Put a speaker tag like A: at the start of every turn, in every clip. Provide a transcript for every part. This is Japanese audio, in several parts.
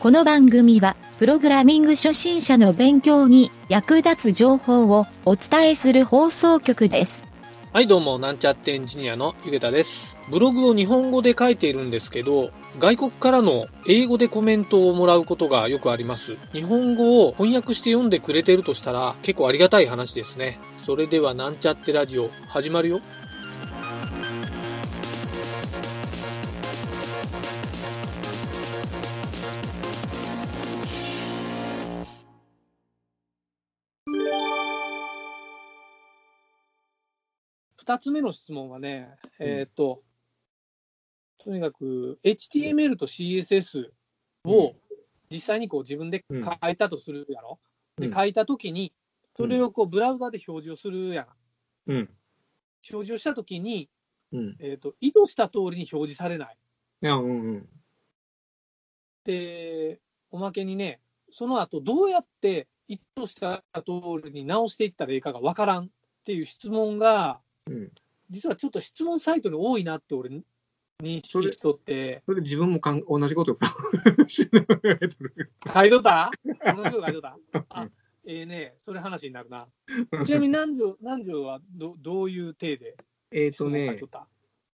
A: この番組は、プログラミング初心者の勉強に役立つ情報をお伝えする放送局です。
B: はい、どうも、なんちゃってエンジニアのゆげたです。ブログを日本語で書いているんですけど、外国からの英語でコメントをもらうことがよくあります。日本語を翻訳して読んでくれてるとしたら、結構ありがたい話ですね。それでは、なんちゃってラジオ、始まるよ。二つ目の質問はね、えっ、と、とにかく HTML と CSS を実際にこう自分で書いたとするやろ？
C: うん
B: で書いたときに、それをこうブラウザで表示をするやん。
C: うん。
B: 表示をしたときに、
C: うん。
B: えっ、と、意図した通りに表示されない。
C: いや、うんうん。
B: で、おまけにね、その後どうやって意図した通りに直していったらいいかがわからんっていう質問が、
C: うん。
B: 実はちょっと質問サイトに多いなって俺認識しとって、
C: それで自分もかん同じことを。
B: 書いとった？同じこと書いとった？あ、ええねそれ話になるな。ちなみに南條南條はどどういう体で
C: えっとね
B: 質問書いとっ、た、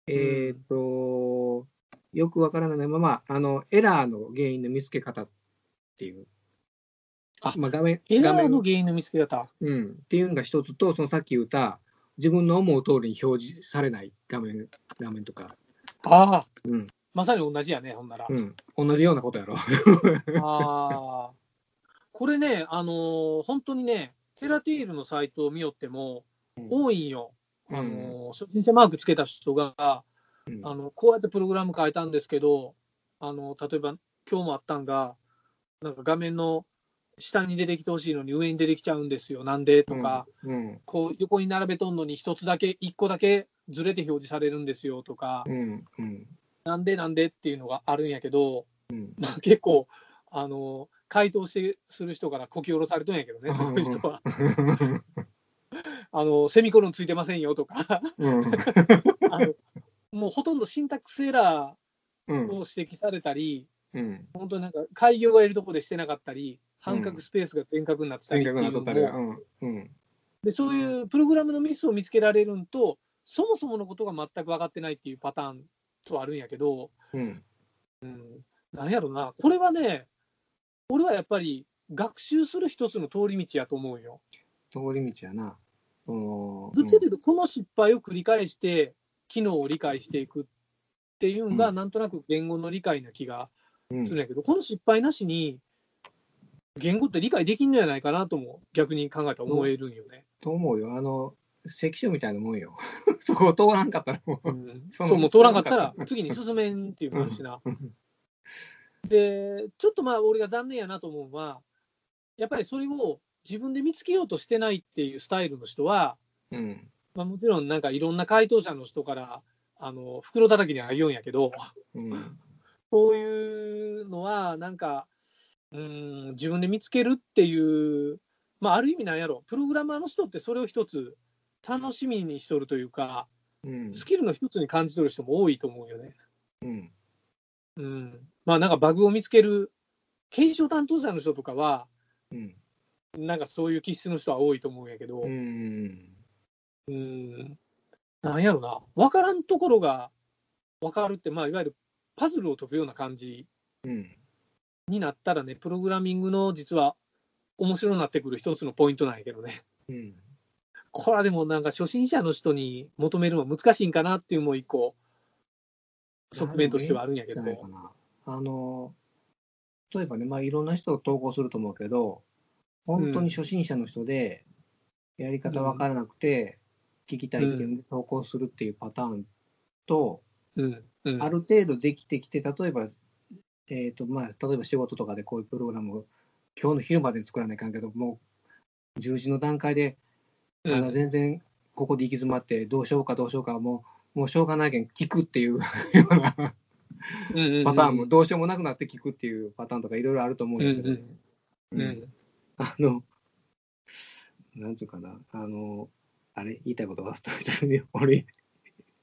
C: えっと、よくわからないまま、あの、エラーの原因の見つけ方っていう。
B: あ
C: まあ、画面、
B: エラーの原因の見つけ方？
C: うん。っていうのが一つと、そのさっき言った、自分の思う通りに表示されない画面、画面とか。
B: ああ、
C: うん。
B: まさに同じやね、ほんなら。
C: うん。同じようなことやろ。
B: ああ、これね、あのー本当にね、テラティールのサイトを見よっても、多いんよ。
C: うん
B: あのー初心者マークつけた人が、
C: うん
B: あの、こうやってプログラム書いたんですけど、あの、例えば今日もあったんが、なんか画面の下に出てきてほしいのに上に出てきちゃうんですよ。なんで？とか、
C: うん。
B: こう横に並べとんのに一つだけ、一個だけずれて表示されるんですよとか、
C: うん。うん。
B: なんでなんでっていうのがあるんやけど、
C: うん。
B: まあ、結構、あの、回答してする人からこき下ろされとんやけどね、そういう人は。あの、セミコロンついてませんよとか、
C: うん。
B: あのもうほとんどシンタックスエラ
C: うん
B: ーを指摘されたり、
C: うん。
B: 本当になんか開業がいるとこでしてなかったり、半角スペースが全角になってた
C: 全
B: りっていう。
C: う
B: も、
C: ん。うん。
B: でそういうプログラムのミスを見つけられるんと、そもそものことが全く分かってないっていうパターンとあるんやけど、
C: うん。
B: うん、なんやろな、これはね、俺はやっぱり学習する一つの通り道やと思うよ。
C: 通り道やな。その、
B: どっちかというと、この失敗を繰り返して、機能を理解していくっていうのが、
C: うん
B: なんとなく言語の理解な気が
C: うん
B: するんやけど、この失敗なしに、言語って理解できんのやないかなとも、逆に考えたら思えるんよね。
C: と思うよ。あの、関所みたいなもんよ。そこを通らんかったらもう。
B: うん
C: そ
B: そうう、もう通らんかったら、次に進めんっていうのもあるしな。
C: うん
B: で、ちょっとまあ、俺が残念やなと思うのは、やっぱりそれを自分で見つけようとしてないっていうスタイルの人は、
C: うん。
B: まあ、もちろんなんかいろんな回答者の人から、あの袋叩きには言うんやけど、
C: うん。
B: そういうのは、なんか、うん、自分で見つけるっていう、まあ、ある意味なんやろ、プログラマーの人ってそれを一つ楽しみにしとるというか、
C: うん。
B: スキルの一つに感じ取る人も多いと思うよね。
C: うん。
B: うん。まあ、なんかバグを見つける、検証担当者の人とかは、
C: うん。
B: なんかそういう気質の人は多いと思うんやけど、
C: うん。
B: うん、なんやろな、分からんところが分かるって、まあ、いわゆるパズルを解くような感じ
C: うん。
B: になったらね、プログラミングの実は面白くなってくる一つのポイントなんやけどね。
C: うん。
B: これはでもなんか初心者の人に求めるのは難しいんかなっていうもう一個、側面としてはあるんやけど。
C: あの、例えばね、まあ、いろんな人を投稿すると思うけど、本当に初心者の人で、やり方わからなくて、聞きたいっていう投稿するっていうパターンと、
B: うんうん
C: ある程度できてきて、例えば、えっ、と、まあ、例えば仕事とかでこういうプログラムを今日の昼までに作らないかんけど、もう10時の段階で、
B: うん。
C: まだ全然ここで行き詰まって、どうしようかどうしようか、もう、もうしょうがないけん聞くっていうようなパターンも、どうしようもなくなって聞くっていうパターンとかいろいろあると思うん
B: うん
C: だけど、
B: うんう
C: うん。
B: ん。
C: あの、なんていうかな、あの、あれ、言いたいこと忘れて俺、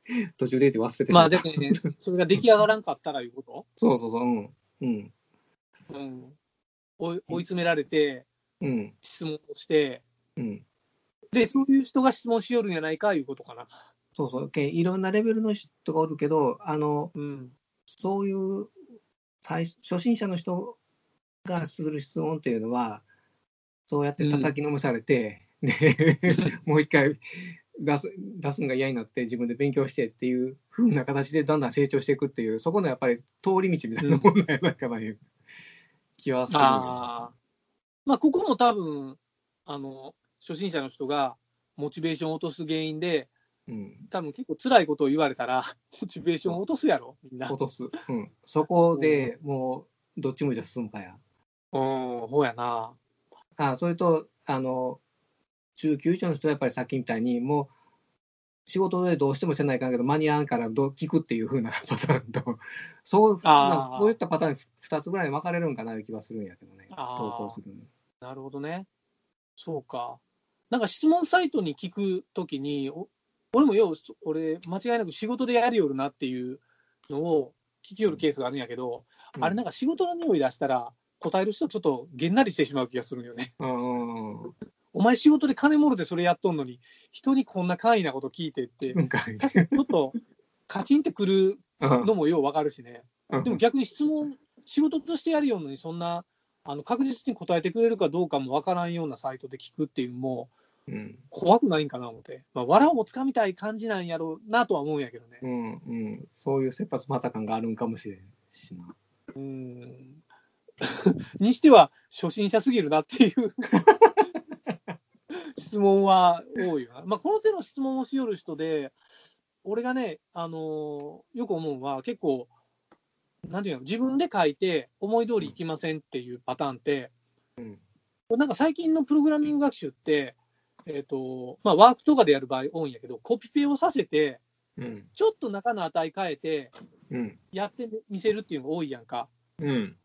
C: 途中で言って忘れてし
B: まあ、でもね、それが出来上がらんかったらいうこと？
C: そうそうそう、うん。うん。
B: うん、追い追い詰められて、
C: うん。
B: 質問をして、
C: うん。
B: で、そういう人が質問しよるんやないかいうことかな。
C: そうそう。けいろんなレベルの人がおるけど、あの、
B: うん。
C: そういう最初心者の人がする質問っていうのは、そうやって叩きのめされて、で、もう一回出す出すのが嫌になって、自分で勉強してっていう風な形でだんだん成長していくっていう、そこのやっぱり通り道みたいなもんなんやないかないう気はする
B: あ。まあ、ここも多分、あの、初心者の人がモチベーションを落とす原因で、
C: うん、
B: 多分結構辛いことを言われたら、モチベーションを落とすやろ、みんな。
C: 落とす。うん。そこでもう、どっち向いて進むかや。
B: うん、ほうやな。
C: あそれと、あの、中級以上の人はやっぱりさっきみたいに、もう、仕事でどうしてもせないかんけど、間に合わんからどう聞くっていう風なパターンと、そう、
B: あー
C: なんかこういったパターンに2つぐらいに分かれるんかないう気はするんやけどね、投稿する。
B: なるほどね。そうか。なんか質問サイトに聞くときに、お俺もよう、俺、間違いなく仕事でやりよるなっていうのを聞きよるケースがあるんやけど、あれなんか仕事の匂い出したら、答える人ちょっとげんなりしてしまう気がするんよね。
C: うん。うん。
B: お前仕事で金もろでそれやっとんのに、人にこんな簡易なこと聞いてって、ちょっとカチンってくる
C: うん
B: のもようわかるしね。
C: うん
B: でも逆に質問、仕事としてやるようのに、そんなあの確実に答えてくれるかどうかもわからんようなサイトで聞くっていうのも、
C: うん。
B: 怖くないんかな思って、まあ、藁をもつかみたい感じなんやろうなとは思うんやけどね。
C: うん。うん。そういう切羽詰まった感があるんかもしれんしな。
B: うん。にしては、初心者すぎるなっていう質問は多いよな。まあ、この手の質問をしよる人で、俺がね、あのーよく思うのは、結構、なんていうの、自分で書いて、思い通りいきませんっていうパターンって、
C: うん。
B: なんか最近のプログラミング学習って、えっ、と、まあ、ワークとかでやる場合多いんやけど、コピペをさせて、
C: うん。
B: ちょっと中の値変えて、
C: うん。
B: やってみせるっていうのが多いやんか。
C: うん。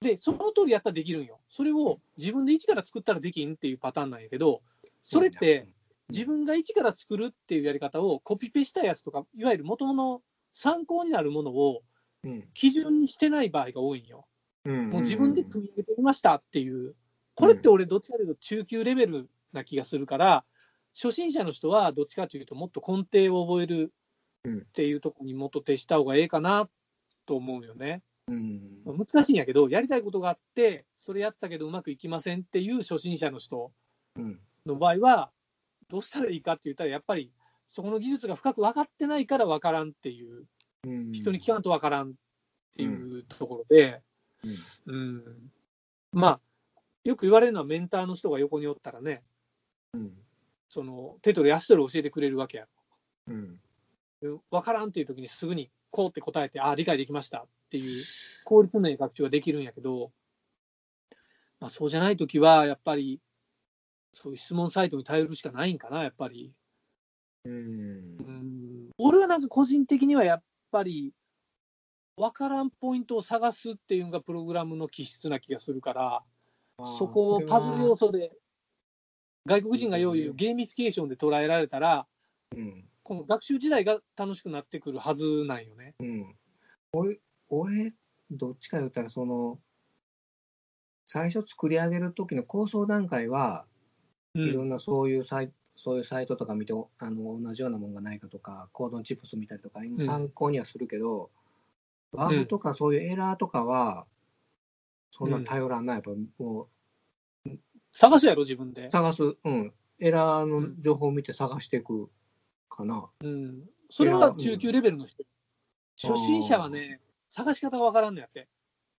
B: で、その通りやったらできるんよ。それを自分で一から作ったらできんっていうパターンなんやけど、それって自分が一から作るっていうやり方をコピペしたやつとか、いわゆる元々の参考になるものを
C: うん。
B: 基準にしてない場合が多いんよ。
C: うん。
B: もう自分で組み上げてみましたっていう。これって俺どっちかというと中級レベルな気がするから、初心者の人はどっちかというともっと根底を覚えるっていうところにもっと徹した方がええかなと思うよね。
C: うん。
B: 難しいんやけど、やりたいことがあって、それやったけどうまくいきませんっていう初心者の人
C: うん。
B: の場合は、どうしたらいいかって言ったら、やっぱりそこの技術が深く分かってないから分からんっていう、
C: うん。
B: 人に聞かんと分からんっていうところで、うんまあ、よく言われるのはメンターの人が横におったらね、
C: うん。
B: その手取り足取り教えてくれるわけや
C: うん。
B: ろ。分からんっていう時にすぐにこうって答えて、ああ、理解できましたっていう効率のいい学習ができるんやけど、まあ、そうじゃない時は、やっぱり、そういう質問サイトに頼るしかないんかな、やっぱり。
C: うん
B: う。ん俺はなんか個人的にはやっぱり、分からんポイントを探すっていうのがプログラムの気質な気がするから、そこをパズル要素で、外国人がよう言うゲーミフィケーションで捉えられたら、
C: うん。
B: この学習自体が楽しくなってくるはずなんよね。
C: うん。俺、俺、どっちか言ったら、その、最初作り上げる時の構想段階は、
B: う
C: いろんなそういうサイそういうサイトとか見て、あの同じようなものがないかとか、コードの tips 見たりとか、
B: ん
C: 参考にはするけど、バグとかそういうエラーとかは、そんな頼らんない。やっぱも
B: 探すやろ、自分で
C: う、。探す、うん、エラーの情報を見て探していくかな。
B: うん、それは中級レベルの人。初心者はね、探し方がわからんのやって。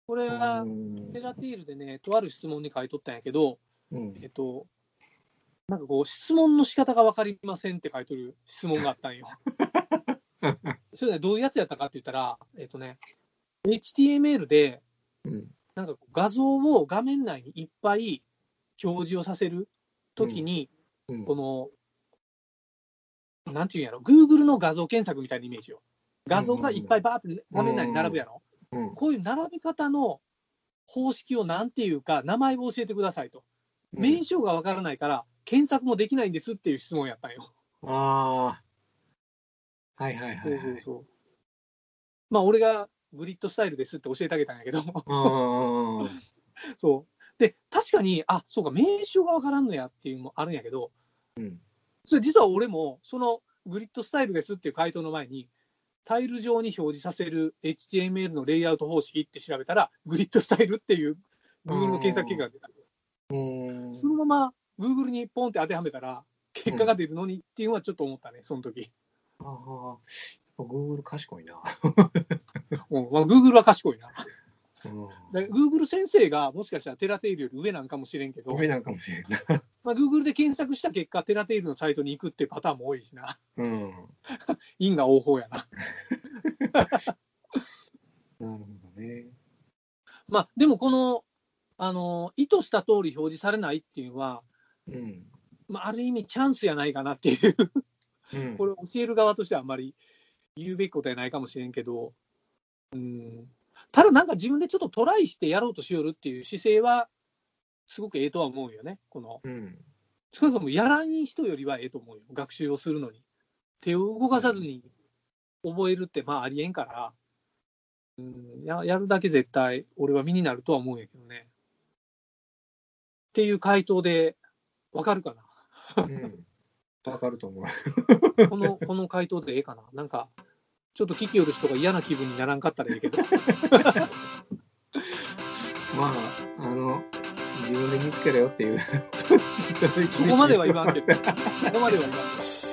B: これは
C: う、ん
B: テラティールでね、とある質問に書いとったんやけど、
C: うん
B: えっと、なんかこう、質問の仕方が分かりませんって書いとる質問があったんよ。それね、どういうやつやったかって言ったら、えっとね、HTML で、
C: うん
B: なんか画像を画面内にいっぱい表示をさせるときに、
C: うん
B: この、なんていうんやろ、Google の画像検索みたいなイメージよ。画像がいっぱいバーって画面内に並ぶやろ。
C: うん
B: こういう並び方の方式をなんていうか、名前を教えてくださいと。名称がわからないから、検索もできないんですっていう質問やったんよ。
C: ああ。はいはいはい、はい。
B: そうそうそう。まあ、俺がグリッドスタイルですって教えてあげたんやけど、
C: あ
B: そう。で、確かに、あ、そうか、名称がわからんのやっていうのもあるんやけど、
C: うん。
B: それ実は俺も、そのグリッドスタイルですっていう回答の前に、タイル上に表示させる HTML のレイアウト方式って調べたら、グリッドスタイルっていう Google の検索結果が出た。
C: うん。
B: そのまま Google にポンって当てはめたら、結果が出るのにっていうのはちょっと思ったね、その時。
C: ああ。Google 賢いな。
B: うんまあ、Google は賢いな。
C: うん。
B: で Google 先生がもしかしたらテラテイルより上なんかもしれんけど、
C: 上なんかもしれんな。
B: まあ、Google で検索した結果、テラテイルのサイトに行くってパターンも多いしな。
C: うん。
B: 因果応報やな。
C: なるほどね。
B: まあ、でもこの、あの、意図した通り表示されないっていうのは、
C: うん。
B: まあ、ある意味チャンスやないかなっていう、
C: うん。
B: これ教える側としてはあんまり言うべきことやないかもしれんけど、うん。ただなんか自分でちょっとトライしてやろうとしよるっていう姿勢は、すごくええとは思うよね。この、
C: うん。
B: それともやらん人よりはええと思うよ。学習をするのに。手を動かさずに覚えるってまあありえんから、うん、ややるだけ絶対俺は身になるとは思うんやけどね。っていう回答でわかるか
C: うん。わかると思う。
B: な この、この回答でええかな？なんか、ちょっと聞きよる人が嫌な気分にならんかったらええけど。
C: まあ、あの、自分で見つけろよっていう。そ
B: そこまでは言わんけど。そこまでは言わんけど。